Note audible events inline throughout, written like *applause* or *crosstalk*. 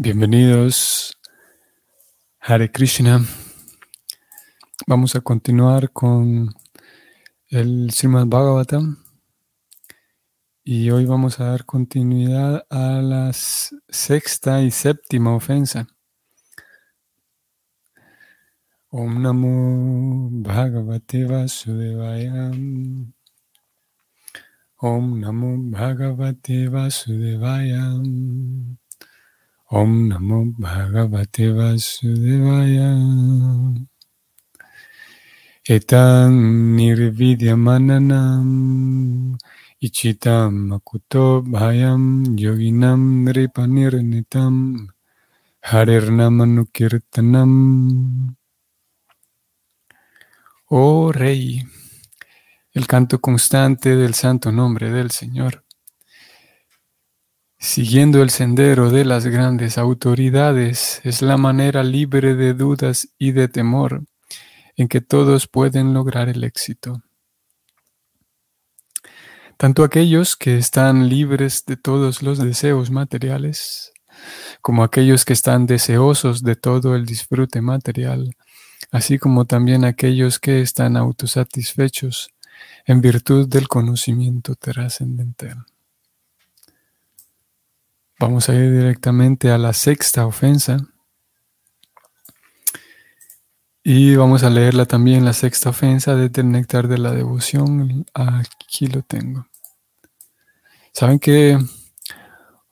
Bienvenidos, Hare Krishna. Vamos a continuar con el Srimad Bhagavatam y hoy vamos a dar continuidad a la sexta y séptima ofensa. Om Namo Bhagavate Vasudevaya. Om Namo Bhagavate Vasudevaya. Om Namo Bhagavate Vasudevaya. Etan nirvidyamananam ichitam makuto bhayam yoginam nripanirnitam harirnamanukirtanam. Oh Rey, el canto constante del santo nombre del Señor Siguiendo el sendero de las grandes autoridades es la manera libre de dudas y de temor en que todos pueden lograr el éxito. Tanto aquellos que están libres de todos los deseos materiales, como aquellos que están deseosos de todo el disfrute material, así como también aquellos que están autosatisfechos en virtud del conocimiento trascendental. Vamos a ir directamente a la sexta ofensa. Y vamos a leerla también, la sexta ofensa desde el néctar de la devoción. Aquí lo tengo. ¿Saben que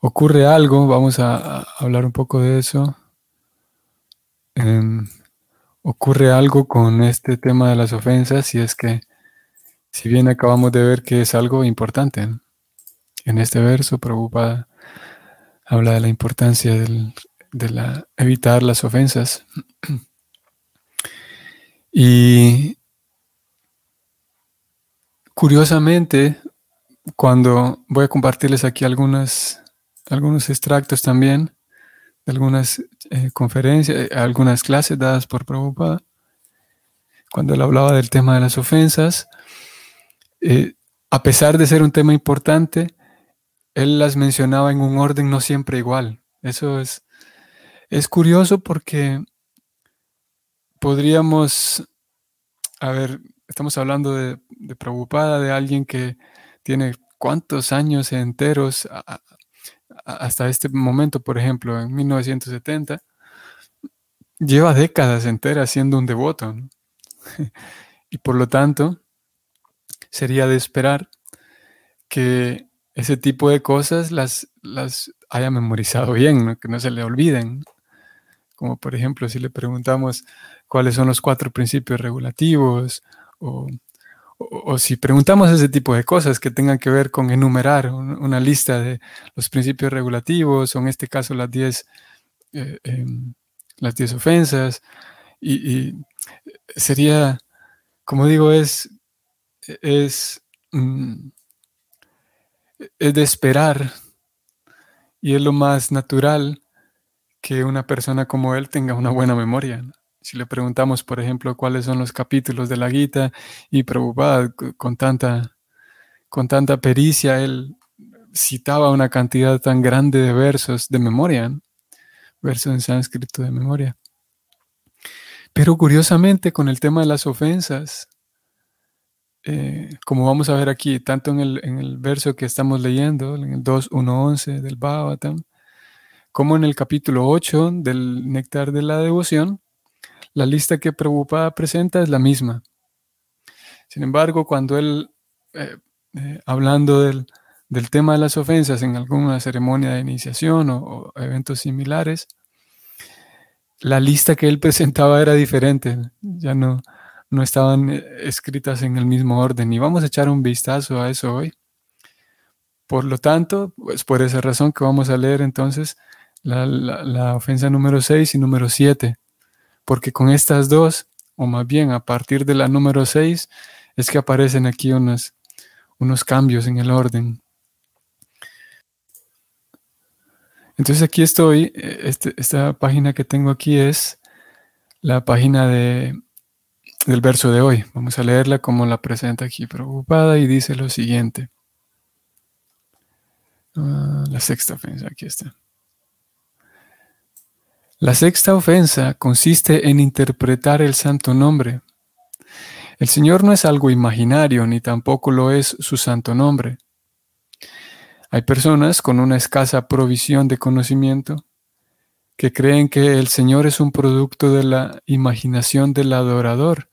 ocurre algo? Vamos a, hablar un poco de eso. Em, ocurre algo con este tema de las ofensas y es que si bien acabamos de ver que es algo importante en este verso, preocupada habla de la importancia de la, evitar las ofensas. *clears throat* Y curiosamente, cuando voy a compartirles aquí algunas, algunos extractos también de algunas eh, conferencias, algunas clases dadas por Prabhupada, cuando él hablaba del tema de las ofensas, eh, a pesar de ser un tema importante, él las mencionaba en un orden no siempre igual. Eso es, es curioso porque podríamos, a ver, estamos hablando de, de Prabhupada, de alguien que tiene cuántos años enteros hasta este momento, por ejemplo, en 1970, lleva décadas enteras siendo un devoto. *laughs* y por lo tanto, sería de esperar que ese tipo de cosas las, las haya memorizado bien, que no se le olviden. Como por ejemplo, si le preguntamos cuáles son los cuatro principios regulativos, o, si preguntamos ese tipo de cosas que tengan que ver con enumerar una lista de los principios regulativos, o en este caso las 10 eh, em, las diez ofensas, y, sería, como digo, es, es mm, es de esperar y es lo más natural que una persona como él tenga una buena memoria. Si le preguntamos, por ejemplo, cuáles son los capítulos de la Gita y Prabhupada con tanta, con tanta pericia, él citaba una cantidad tan grande de versos de memoria, versos en sánscrito de memoria. Pero curiosamente, con el tema de las ofensas, eh, como vamos a ver aquí, tanto en el, verso que estamos leyendo, en el 2.1.11 del Bhagavatam, como en el capítulo 8 del Néctar de la Devoción, la lista que Prabhupada presenta es la misma. Sin embargo, cuando él, eh, eh, hablando del, tema de las ofensas en alguna ceremonia de iniciación o eventos similares, la lista que él *laughs* presentaba era diferente. Ya no, no estaban eh, escritas en el mismo orden. Y vamos a echar un vistazo a eso hoy. Por lo tanto, pues por esa razón que vamos a leer entonces la, ofensa número 6 y número 7. Porque con estas dos, o más bien a partir de la número 6, es que aparecen aquí unos, unos cambios en el orden. Entonces aquí estoy, eh, este, esta página que tengo aquí es la página de del verso de hoy. Vamos a leerla como la presenta aquí preocupada y dice lo siguiente. Ah, la sexta ofensa, aquí está. La sexta ofensa consiste en interpretar el santo nombre. El Señor no es algo imaginario, ni tampoco lo es su santo nombre. Hay personas con una escasa provisión de conocimiento que creen que el Señor es un producto de la imaginación del adorador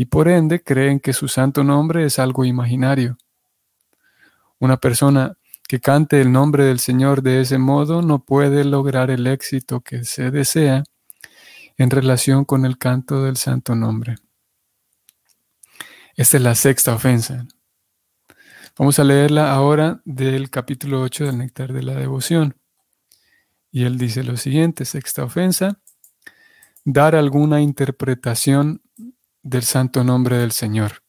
y por ende creen que su santo nombre es algo imaginario. Una persona que cante el nombre del Señor de ese modo no puede lograr el éxito que se desea en relación con el canto del santo nombre. Esta es la sexta ofensa. Vamos a leerla ahora del capítulo 8 del Néctar de la Devoción. Y él dice lo siguiente, sexta ofensa, dar alguna interpretación del santo nombre del Señor.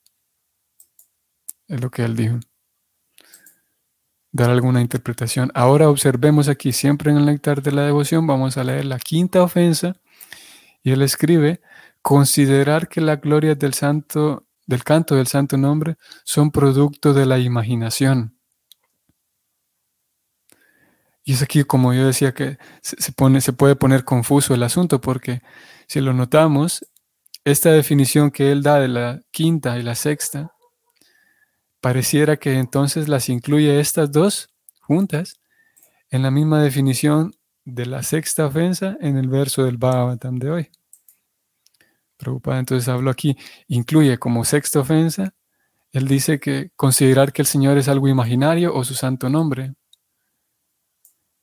Es lo que él dijo. Dar alguna interpretación. Ahora observemos aquí, siempre en el Néctar de la Devoción, vamos a leer la quinta ofensa. Y él escribe, considerar que la gloria del santo del canto del santo nombre son producto de la imaginación. Y es aquí, como yo decía, que se, pone, se puede poner confuso el asunto, porque si lo notamos, esta definición que él da de la quinta y la sexta, pareciera que entonces las incluye estas dos juntas en la misma definición de la sexta ofensa en el verso del Bhagavatam de hoy. Preocupada, entonces hablo aquí, incluye como sexta ofensa, él dice que considerar que el Señor es algo imaginario o su santo nombre,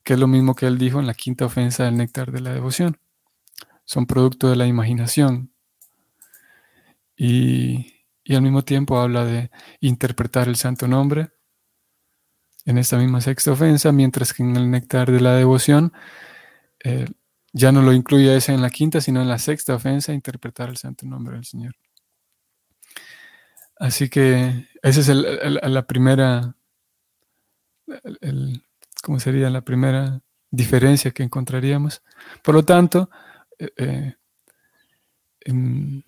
que es lo mismo que él dijo en la quinta ofensa del néctar de la devoción. Son producto de la imaginación. Y, al mismo tiempo habla de interpretar el santo nombre en esta misma sexta ofensa, mientras que en el néctar de la devoción eh, ya no lo incluye ese en la quinta, sino en la sexta ofensa, interpretar el santo nombre del Señor. Así que esa es la primera, ¿cómo sería la primera diferencia que encontraríamos? Por lo tanto, eh, eh,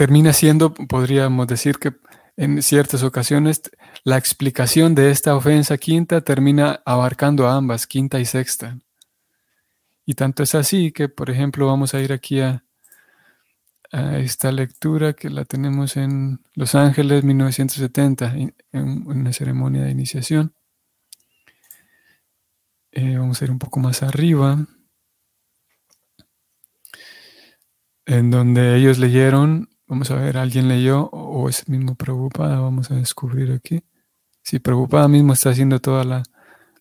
termina siendo, podríamos decir que en ciertas ocasiones, la explicación de esta ofensa quinta termina abarcando a ambas, quinta y sexta. Y tanto es así que, por ejemplo, vamos a ir aquí a, esta lectura que la tenemos en Los Ángeles 1970, en, una ceremonia de iniciación. Eh, vamos a ir un poco más arriba, en donde ellos leyeron, vamos a ver, alguien leyó o es mismo Preocupada, vamos a descubrir aquí. Si Preocupada mismo está haciendo toda la,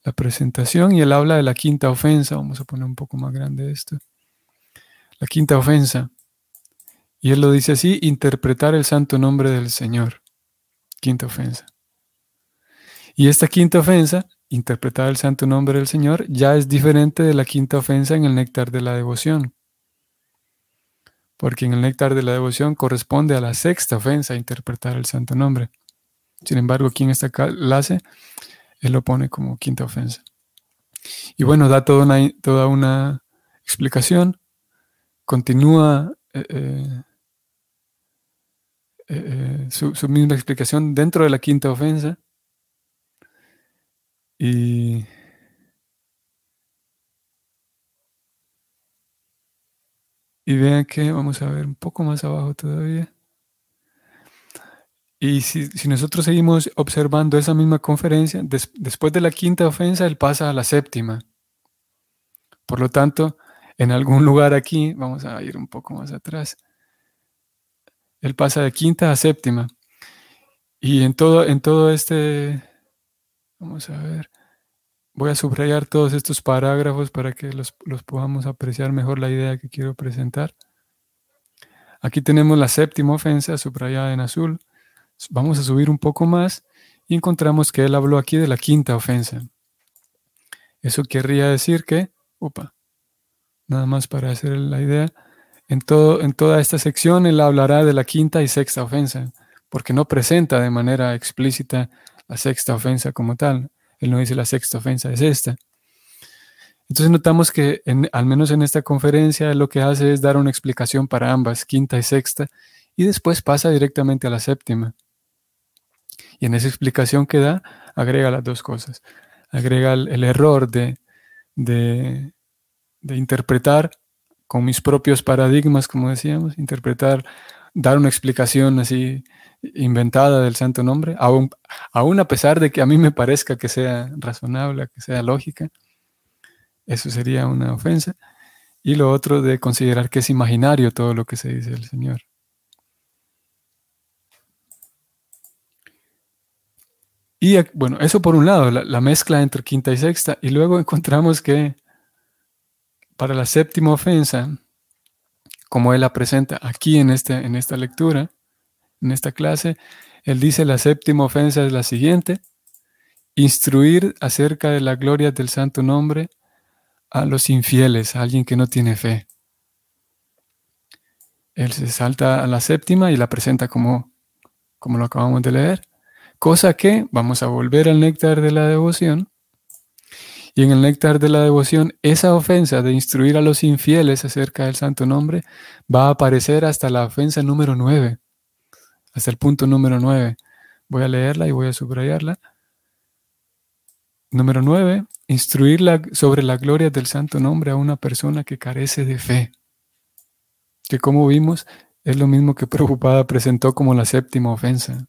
la presentación y él habla de la quinta ofensa. Vamos a poner un poco más grande esto. La quinta ofensa. Y él lo dice así, interpretar el santo nombre del Señor. Quinta ofensa. Y esta quinta ofensa, interpretar el santo nombre del Señor, ya es diferente de la quinta ofensa en el néctar de la devoción. Porque en el néctar de la devoción corresponde a la sexta ofensa, interpretar el santo nombre. Sin embargo, aquí en esta clase él lo pone como quinta ofensa. Y bueno, da toda una, toda una explicación, continúa eh, eh, eh, su, misma explicación dentro de la quinta ofensa. Y, y vean que vamos a ver un poco más abajo todavía. Y si, nosotros seguimos observando esa misma conferencia, después de la quinta ofensa, él pasa a la séptima. Por lo tanto, en algún lugar aquí, vamos a ir un poco más atrás, él pasa de quinta a séptima. Y en todo, en todo este, vamos a ver, voy a subrayar todos estos parágrafos para que los, los podamos apreciar mejor la idea que quiero presentar. Aquí tenemos la séptima ofensa subrayada en azul. Vamos a subir un poco más y encontramos que él habló aquí de la quinta ofensa. Eso querría decir que, opa, nada más para hacer la idea, en, todo, en toda esta sección él hablará de la quinta y sexta ofensa, porque no presenta de manera explícita la sexta ofensa como tal. Él no dice la sexta ofensa es esta. Entonces notamos que al menos en esta conferencia lo que hace es dar una explicación para ambas, quinta y sexta, y después pasa directamente a la séptima. Y en esa explicación que da, agrega las dos cosas. Agrega el, error de, de, de interpretar con mis propios paradigmas, como decíamos, interpretar, dar una explicación así inventada del santo nombre, aún, a pesar de que a mí me parezca que sea razonable, que sea lógica, eso sería una ofensa. Y lo otro de considerar que es imaginario todo lo que se dice del Señor. Y bueno, eso por un lado, la, mezcla entre quinta y sexta. Y luego encontramos que para la séptima ofensa, como él la presenta aquí en, este, en esta lectura, en esta clase, él dice la séptima ofensa es la siguiente, instruir acerca de la gloria del santo nombre a los infieles, a alguien que no tiene fe. Él se salta a la séptima y la presenta como, como lo acabamos de leer. Cosa que vamos a volver al néctar de la devoción. Y en el néctar de la devoción, esa ofensa de instruir a los infieles acerca del santo nombre va a aparecer hasta la ofensa número 9, hasta el punto número 9. Voy a leerla y voy a subrayarla. Número 9, instruir sobre la gloria del santo nombre a una persona que carece de fe. Que como vimos, es lo mismo que Preocupada presentó como la séptima ofensa.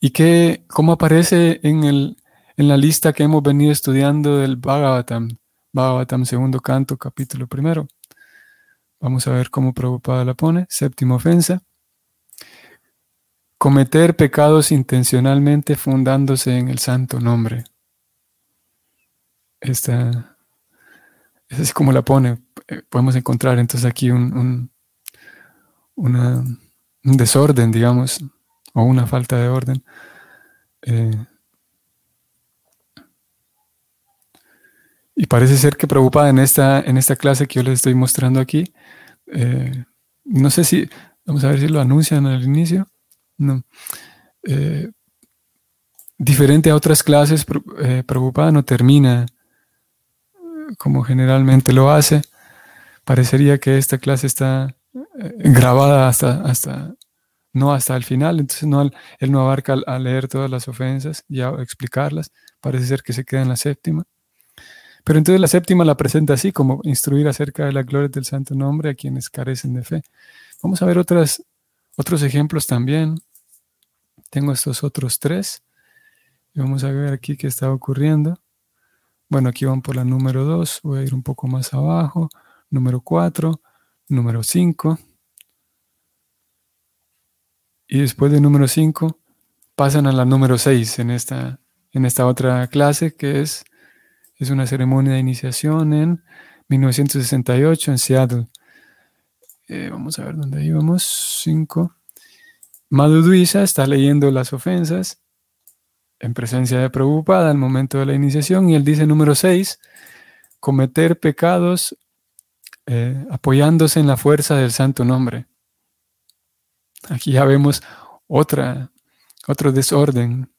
¿Y qué, cómo aparece en, el, en la lista que hemos venido estudiando del Bhagavatam? Bhagavatam, segundo canto, capítulo primero. Vamos a ver cómo Prabhupada la pone. Séptima ofensa. Cometer pecados intencionalmente fundándose en el santo nombre. Esta, es como la pone. Eh, podemos encontrar entonces aquí un, un desorden, digamos, o una falta de orden. Eh, y parece ser que preocupada en esta, en esta clase que yo les estoy mostrando aquí, eh, no sé si, vamos a ver si lo anuncian al inicio, no. Eh, diferente a otras clases, preocupada no termina como generalmente lo hace. Parecería que esta clase está grabada hasta, hasta no hasta el final, entonces no, él no abarca a leer todas las ofensas y a explicarlas, parece ser que se queda en la séptima. Pero entonces la séptima la presenta así, como instruir acerca de la gloria del santo nombre a quienes carecen de fe. Vamos a ver otros ejemplos también. Tengo estos otros tres. Y vamos a ver aquí qué está ocurriendo. Bueno, aquí van por la número 2, voy a ir un poco más abajo. Número 4, número 5. Y después de número 5 pasan a la número 6 en esta, en esta otra clase que es, es una ceremonia de iniciación en 1968 en Seattle. Eh, vamos a ver dónde íbamos. 5. Madhuduisa está leyendo las ofensas en presencia de Prabhupada al momento de la iniciación y él dice número 6, cometer pecados eh, apoyándose en la fuerza del santo nombre. Aquí ya vemos otra, otro desorden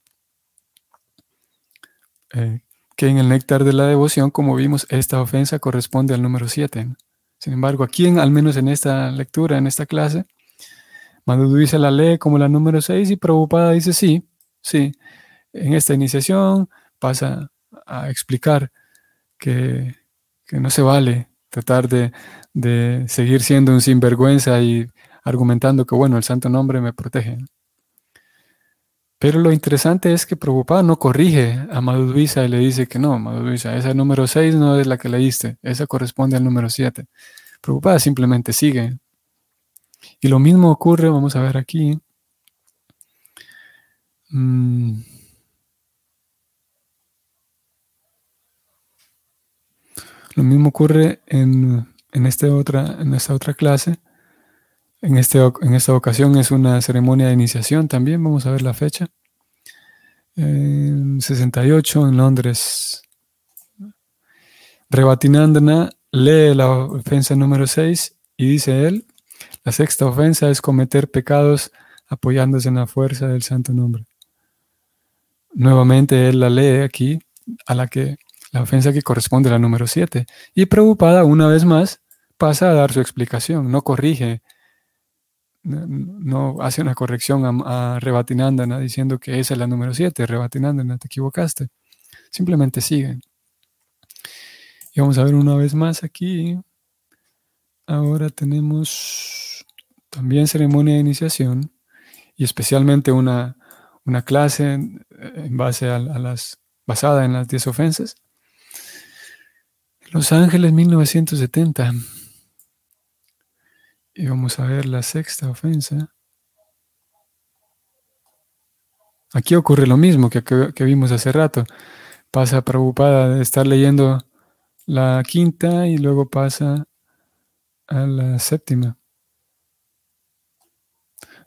eh, que en el néctar de la devoción, como vimos, esta ofensa corresponde al número 7. Sin embargo, aquí, al menos en esta lectura, en esta clase, Madhudu dice la lee como la número 6 y Prabhupada dice sí, sí. En esta iniciación pasa a explicar que, no se vale tratar de, de seguir siendo un sinvergüenza y argumentando que, bueno, el santo nombre me protege. Pero lo interesante es que Prabhupada no corrige a Madhudvisa y le dice que no, Madhudvisa, esa número 6 no es la que leíste, esa corresponde al número 7. Prabhupada simplemente sigue. Y lo mismo ocurre, vamos a ver aquí. Mm. Lo mismo ocurre en, en, este otra, en esta otra clase en, este, en esta ocasión es una ceremonia de iniciación también, vamos a ver la fecha. En 68 en Londres. Rebatinandana lee la ofensa número 6 y dice él, la sexta ofensa es cometer pecados apoyándose en la fuerza del santo nombre. Nuevamente él la lee aquí, a la que la ofensa que corresponde a la número 7. Y preocupada una vez más pasa a dar su explicación, no corrige no hace una corrección a, Rebatinandana diciendo que esa es la número 7, Rebatinandana, te equivocaste. Simplemente sigue. Y vamos a ver una vez más aquí. Ahora tenemos también ceremonia de iniciación y especialmente una, una clase en, base a, las, basada en las 10 ofensas. Los Ángeles 1970. Y vamos a ver la sexta ofensa. Aquí ocurre lo mismo que, que, vimos hace rato. Pasa preocupada de estar leyendo la quinta y luego pasa a la séptima.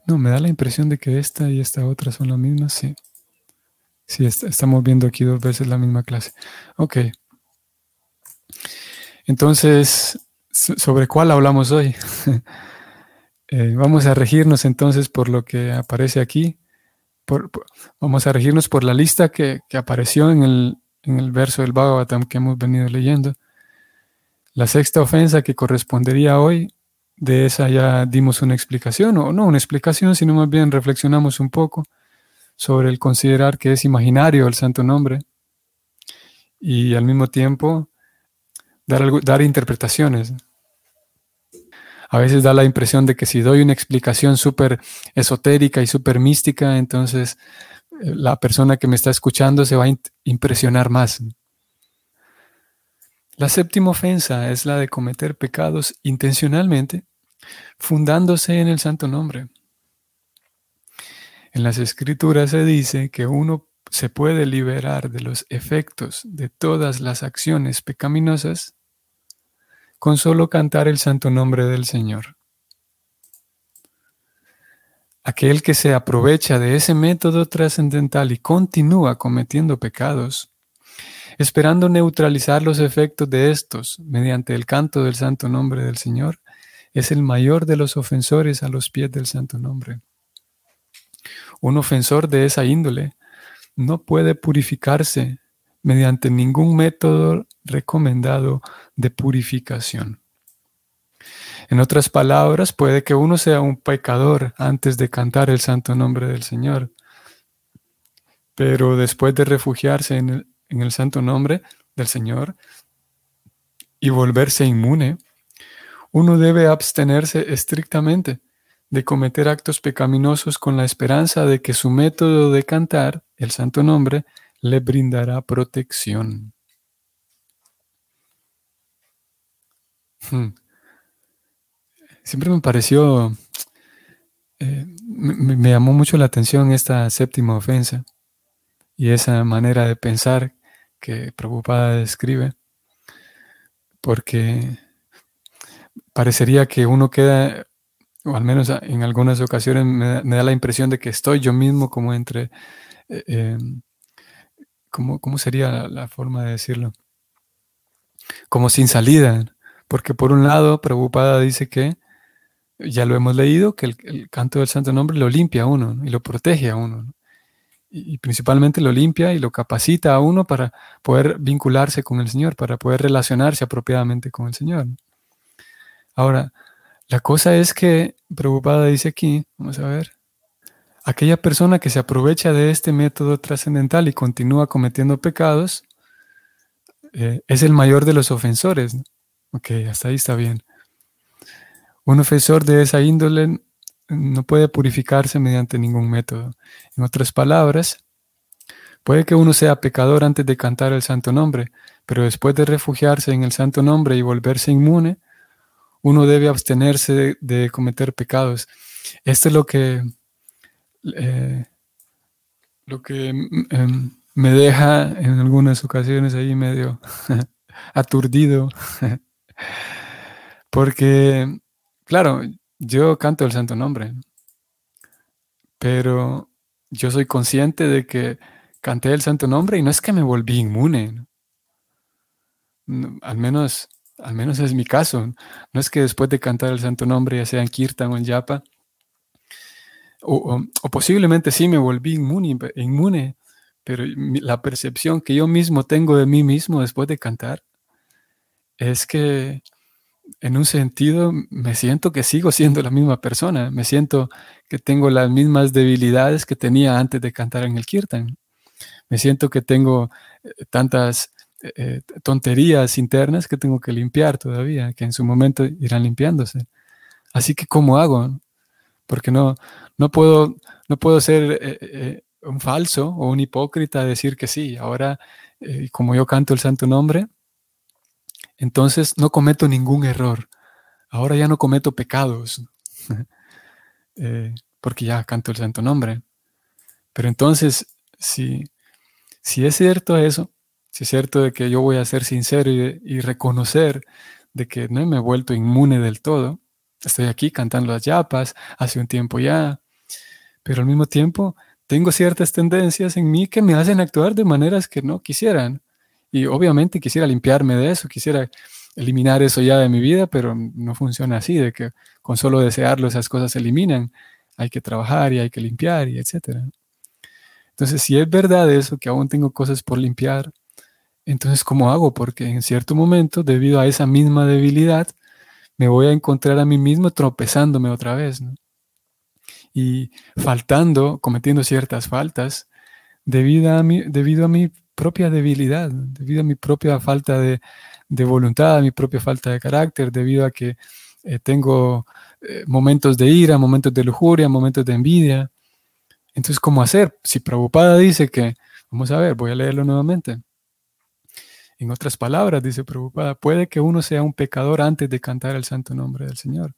No, me da la impresión de que esta y esta otra son las mismas, sí. Sí, estamos viendo aquí dos veces la misma clase. Ok. Entonces, ¿sobre cuál hablamos hoy? *laughs* Eh, vamos a regirnos entonces por lo que aparece aquí. vamos a regirnos por la lista que, apareció en el, en el verso del Bhagavatam que hemos venido leyendo. La sexta ofensa que correspondería hoy, de esa ya dimos una explicación, o no una explicación, sino más bien reflexionamos un poco sobre el considerar que es imaginario el santo nombre y al mismo tiempo dar, dar interpretaciones. A veces da la impresión de que si doy una explicación súper esotérica y súper mística, entonces eh, la persona que me está escuchando se va a impresionar más. La séptima ofensa es la de cometer pecados intencionalmente, fundándose en el santo nombre. En las escrituras se dice que uno se puede liberar de los efectos de todas las acciones pecaminosas con solo cantar el santo nombre del Señor. Aquel que se aprovecha de ese método trascendental y continúa cometiendo pecados, esperando neutralizar los efectos de estos mediante el canto del santo nombre del Señor, es el mayor de los ofensores a los pies del santo nombre. Un ofensor de esa índole no puede purificarse mediante ningún método recomendado de purificación. En otras palabras, puede que uno sea un pecador antes de cantar el santo nombre del Señor, pero después de refugiarse en el, en el santo nombre del Señor y volverse inmune, uno debe abstenerse estrictamente de cometer actos pecaminosos con la esperanza de que su método de cantar el santo nombre le brindará protección. Siempre me pareció, eh, me, llamó mucho la atención esta séptima ofensa y esa manera de pensar que Prabhupada describe, porque parecería que uno queda, o al menos en algunas ocasiones me, da la impresión de que estoy yo mismo como entre, eh, em, ¿cómo, sería la, forma de decirlo? Como sin salida, porque por un lado Prabhupada dice que, ya lo hemos leído, que el, canto del santo nombre lo limpia a uno y lo protege a uno y, principalmente lo limpia y lo capacita a uno para poder vincularse con el Señor, para poder relacionarse apropiadamente con el Señor. Ahora, la cosa es que, preocupada dice aquí, vamos a ver, aquella persona que se aprovecha de este método trascendental y continúa cometiendo pecados, eh, es el mayor de los ofensores. Ok, hasta ahí está bien. Un ofensor de esa índole no puede purificarse mediante ningún método. En otras palabras, puede que uno sea pecador antes de cantar el santo nombre, pero después de refugiarse en el santo nombre y volverse inmune, uno debe abstenerse de, cometer pecados. Esto es lo que, eh, lo que em, me deja en algunas ocasiones ahí medio *laughs* aturdido, *laughs* porque, claro, yo canto el santo nombre, pero yo soy consciente de que canté el santo nombre y no es que me volví inmune. al menos, al menos es mi caso. No es que después de cantar el santo nombre, ya sea en Kirtan o en Yapa, o, posiblemente sí me volví inmune, inmune, pero la percepción que yo mismo tengo de mí mismo después de cantar es que en un sentido, me siento que sigo siendo la misma persona, me siento que tengo las mismas debilidades que tenía antes de cantar en el kirtan, me siento que tengo eh, tantas eh, tonterías internas que tengo que limpiar todavía, que en su momento irán limpiándose. Así que, ¿cómo hago? Porque no, no, puedo, no puedo ser eh, un falso o un hipócrita decir que sí, ahora como yo canto el santo nombre, entonces no cometo ningún error. Ahora ya no cometo pecados, *laughs* porque ya canto el santo nombre. Pero entonces, si, si es cierto eso, si es cierto de que yo voy a ser sincero y, reconocer de que no me he vuelto inmune del todo, estoy aquí cantando las yapas hace un tiempo ya, pero al mismo tiempo tengo ciertas tendencias en mí que me hacen actuar de maneras que no quisieran. Y obviamente quisiera limpiarme de eso, quisiera eliminar eso ya de mi vida, pero no funciona así, de que con solo desearlo esas cosas se eliminan. Hay que trabajar y hay que limpiar y etcétera. Entonces, si es verdad eso, que aún tengo cosas por limpiar, entonces, ¿cómo hago? Porque en cierto momento, debido a esa misma debilidad, me voy a encontrar a mí mismo tropezándome otra vez. Y faltando, cometiendo ciertas faltas, debido a mi, debido a mi propia debilidad, debido a mi propia falta de, voluntad, a mi propia falta de carácter, debido a que eh, tengo eh, momentos de ira, momentos de lujuria, momentos de envidia, entonces, ¿cómo hacer? Si Prabhupada dice que, vamos a ver, voy a leerlo nuevamente. En otras palabras, dice Prabhupada, puede que uno sea un pecador antes de cantar el santo nombre del Señor.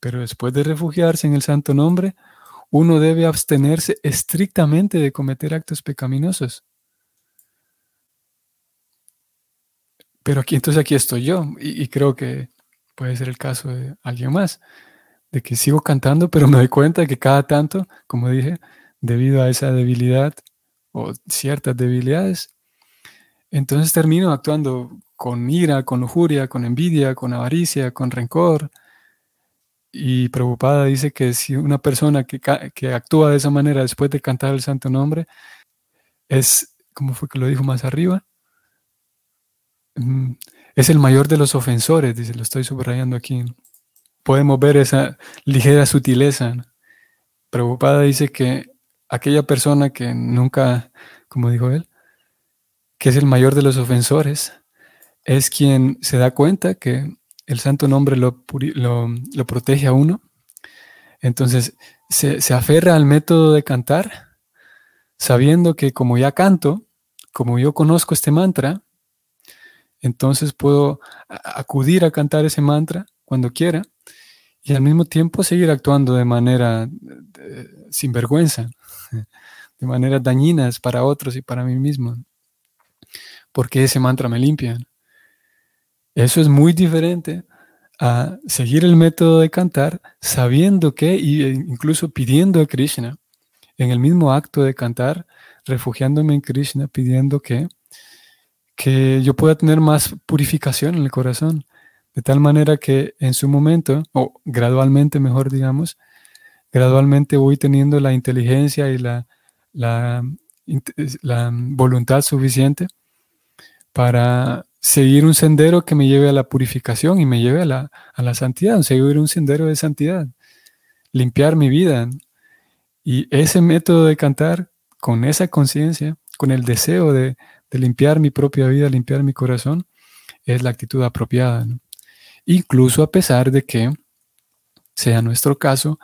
Pero después de refugiarse en el santo nombre, uno debe abstenerse estrictamente de cometer actos pecaminosos. Pero aquí, entonces aquí estoy yo, y, creo que puede ser el caso de alguien más de que sigo cantando, pero me doy cuenta de que cada tanto, como dije, debido a esa debilidad o ciertas debilidades, entonces termino actuando con ira, con lujuria, con envidia, con avaricia, con rencor. Y preocupada dice que si una persona que, que actúa de esa manera después de cantar el santo nombre es, como fue que lo dijo más arriba? Es el mayor de los ofensores, dice, lo estoy subrayando aquí podemos ver esa ligera sutileza. Preocupada dice que aquella persona que nunca, como dijo él, que es el mayor de los ofensores, es quien se da cuenta que el santo nombre lo, protege a uno. Entonces se aferra al método de cantar, sabiendo que como ya canto, como yo conozco este mantra, entonces puedo acudir a cantar ese mantra cuando quiera y al mismo tiempo seguir actuando de manera sin vergüenza, *laughs* de maneras dañinas para otros y para mí mismo, porque ese mantra me limpia. Eso es muy diferente a seguir el método de cantar sabiendo que, e incluso pidiendo a Krishna, en el mismo acto de cantar, refugiándome en Krishna, pidiendo que, que yo pueda tener más purificación en el corazón, de tal manera que en su momento, o gradualmente mejor digamos, gradualmente voy teniendo la inteligencia y la, la, voluntad suficiente para seguir un sendero que me lleve a la purificación y me lleve a la, a la santidad, seguir un sendero de santidad, limpiar mi vida. Y ese método de cantar con esa conciencia, con el deseo de, de, limpiar mi propia vida, limpiar mi corazón, es la actitud apropiada. incluso a pesar de que sea nuestro caso,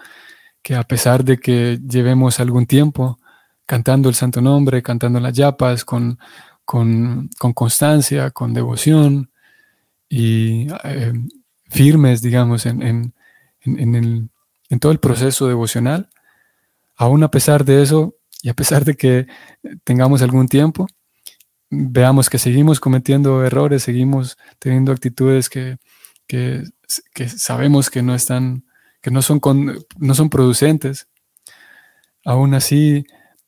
que a pesar de que llevemos algún tiempo cantando el santo nombre, cantando las yapas con, con, constancia, con devoción y eh, firmes, digamos, en, en, en, todo el proceso devocional, aún a pesar de eso y a pesar de que tengamos algún tiempo, veamos que seguimos cometiendo errores, seguimos teniendo actitudes que, que, sabemos que no están, que no son, no son producentes, aún así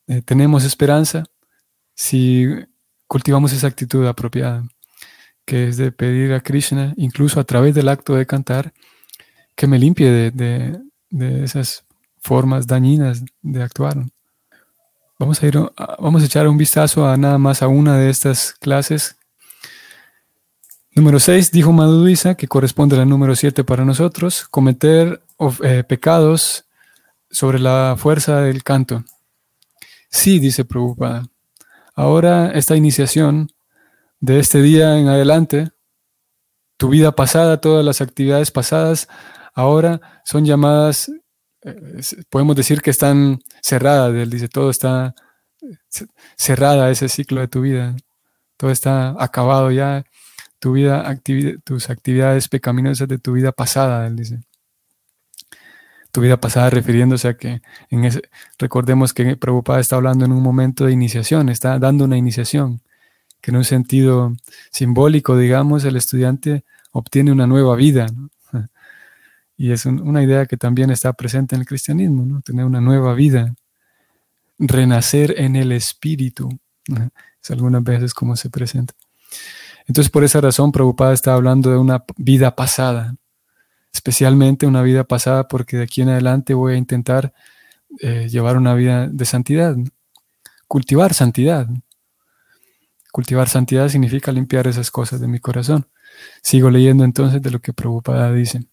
eh, tenemos esperanza si cultivamos esa actitud apropiada, que es de pedir a Krishna, incluso a través del acto de cantar, que me limpie de, de, esas formas dañinas de actuar. Vamos a ir, vamos a echar un vistazo a nada más a una de estas clases Número 6, dijo Madhuisa, que corresponde al número 7 para nosotros, cometer eh, pecados sobre la fuerza del canto. Sí, dice Prabhupada. Ahora esta iniciación de este día en adelante, tu vida pasada, todas las actividades pasadas, ahora son llamadas, eh, podemos decir que están cerradas. Él dice, todo está cerrada ese ciclo de tu vida. Todo está acabado ya. Tu vida, tus actividades pecaminosas de tu vida pasada, él dice. Tu vida pasada refiriéndose a que en ese, recordemos que Prabhupada está hablando en un momento de iniciación, está dando una iniciación, que en un sentido simbólico, digamos, el estudiante obtiene una nueva vida. Y es una idea que también está presente en el cristianismo, ¿no? tener una nueva vida renacer en el espíritu. Es algunas veces como se presenta. Entonces, por esa razón, Prabhupada está hablando de una vida pasada, especialmente una vida pasada, porque de aquí en adelante voy a intentar eh, llevar una vida de santidad, cultivar santidad. Cultivar santidad significa limpiar esas cosas de mi corazón. Sigo leyendo entonces de lo que Prabhupada dice.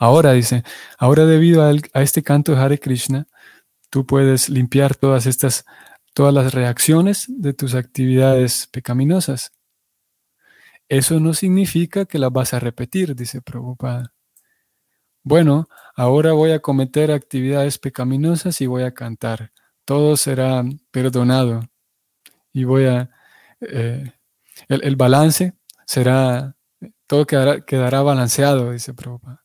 Ahora dice, ahora debido a, este canto de Hare Krishna, tú puedes limpiar todas estas, todas las reacciones de tus actividades pecaminosas. Eso no significa que las vas a repetir, dice Prabhupada. Bueno, ahora voy a cometer actividades pecaminosas y voy a cantar. Todo será perdonado. Y voy a... Eh, el, balance será... Todo quedará, quedará balanceado, dice Prabhupada.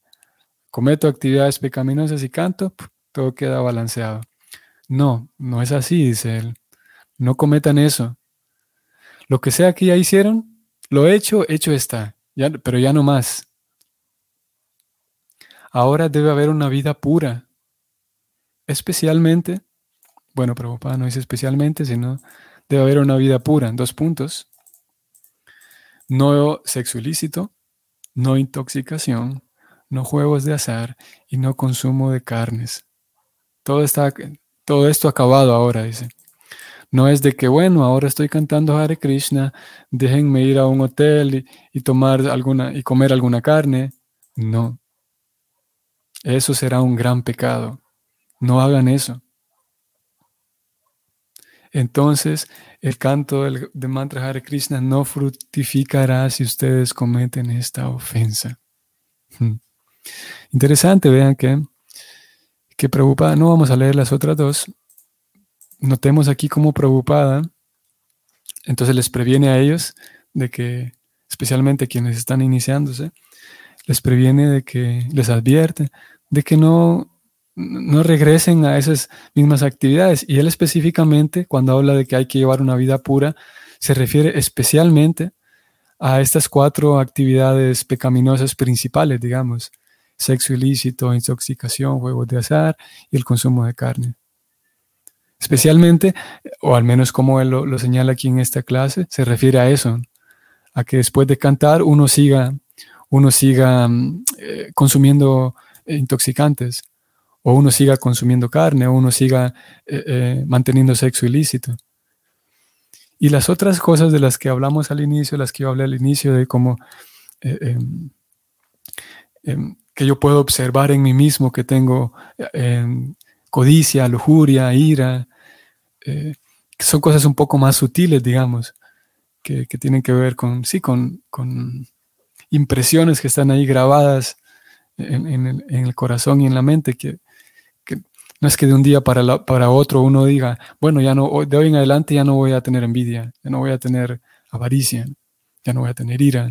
Cometo actividades pecaminosas y canto, todo queda balanceado. No, no es así, dice él. No cometan eso. Lo que sea que ya hicieron, lo hecho, hecho está, ya, pero ya no más. Ahora debe haber una vida pura. Especialmente, bueno, Prabhupada no dice especialmente, sino debe haber una vida pura. Dos puntos. No sexo ilícito, no intoxicación, no juegos de azar y no consumo de carnes. Todo está todo esto acabado ahora, dice. No es de que, bueno, ahora estoy cantando Hare Krishna, déjenme ir a un hotel y, tomar alguna y comer alguna carne. No. Eso será un gran pecado. No hagan eso. Entonces, el canto de mantra Hare Krishna no fructificará si ustedes cometen esta ofensa. Hmm. Interesante, vean que que preocupada, no vamos a leer las otras dos. Notemos aquí como preocupada, entonces les previene a ellos de que, especialmente quienes están iniciándose, les previene de que, les advierte de que no, no regresen a esas mismas actividades. Y él específicamente, cuando habla de que hay que llevar una vida pura, se refiere especialmente a estas cuatro actividades pecaminosas principales, digamos, sexo ilícito, intoxicación, juegos de azar y el consumo de carne. Especialmente, o al menos como él lo, señala aquí en esta clase, se refiere a eso, a que después de cantar uno siga, uno siga mm, eh, consumiendo intoxicantes, o uno siga consumiendo carne, o uno siga eh, eh, manteniendo sexo ilícito. Y las otras cosas de las que hablamos al inicio, las que yo hablé al inicio, de cómo em, em, que yo puedo observar en mí mismo que tengo em, codicia, lujuria, ira. Eh, son cosas un poco más sutiles, digamos, que, tienen que ver con, sí, con, impresiones que están ahí grabadas en, el, corazón y en la mente, que, no es que de un día para, para otro uno diga, bueno, ya no, de hoy en adelante ya no voy a tener envidia, ya no voy a tener avaricia, ya no voy a tener ira.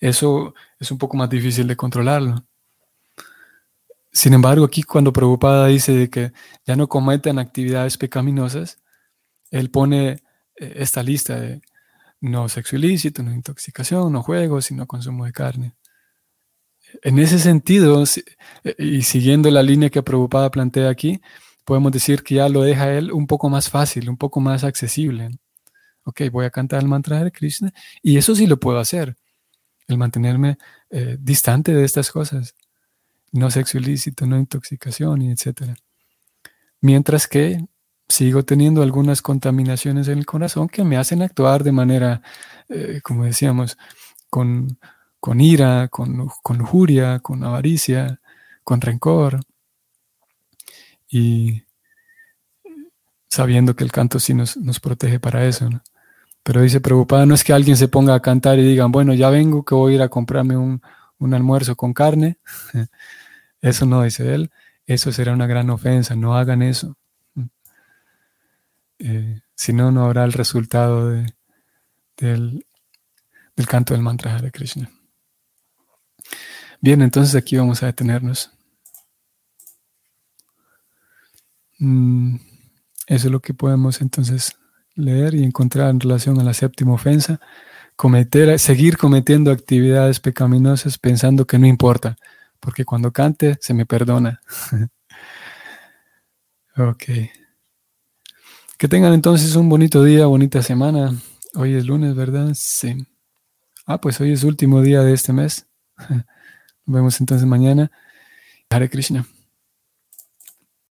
Eso es un poco más difícil de controlarlo. Sin embargo, aquí cuando Prabhupada dice que ya no cometen actividades pecaminosas, él pone eh, esta lista de no sexo ilícito, no intoxicación, no juegos y no consumo de carne. En ese sentido, eh, y siguiendo la línea que Prabhupada plantea aquí, podemos decir que ya lo deja él un poco más fácil, un poco más accesible. Ok, voy a cantar el mantra de Krishna y eso sí lo puedo hacer el mantenerme eh, distante de estas cosas. No sexo ilícito, no intoxicación, etc. Mientras que sigo teniendo algunas contaminaciones en el corazón que me hacen actuar de manera, eh, como decíamos, con, ira, con, lujuria, con avaricia, con rencor. Y sabiendo que el canto sí nos, nos protege para eso. Pero dice preocupada, no es que alguien se ponga a cantar y digan, bueno, ya vengo que voy a ir a comprarme un, un almuerzo con carne. *laughs* Eso no dice él. Eso será una gran ofensa. No hagan eso. Eh, si no, no habrá el resultado de, del, del, canto del mantra Hare Krishna. Bien, entonces aquí vamos a detenernos. Mm, eso es lo que podemos entonces leer y encontrar en relación a la séptima ofensa. Cometer, seguir cometiendo actividades pecaminosas pensando que no importa, porque cuando cante se me perdona. *laughs* ok. Que tengan entonces un bonito día, bonita semana. Hoy es lunes, ¿verdad? Sí. Ah, pues hoy es último día de este mes. *laughs* Nos vemos entonces mañana. Hare Krishna.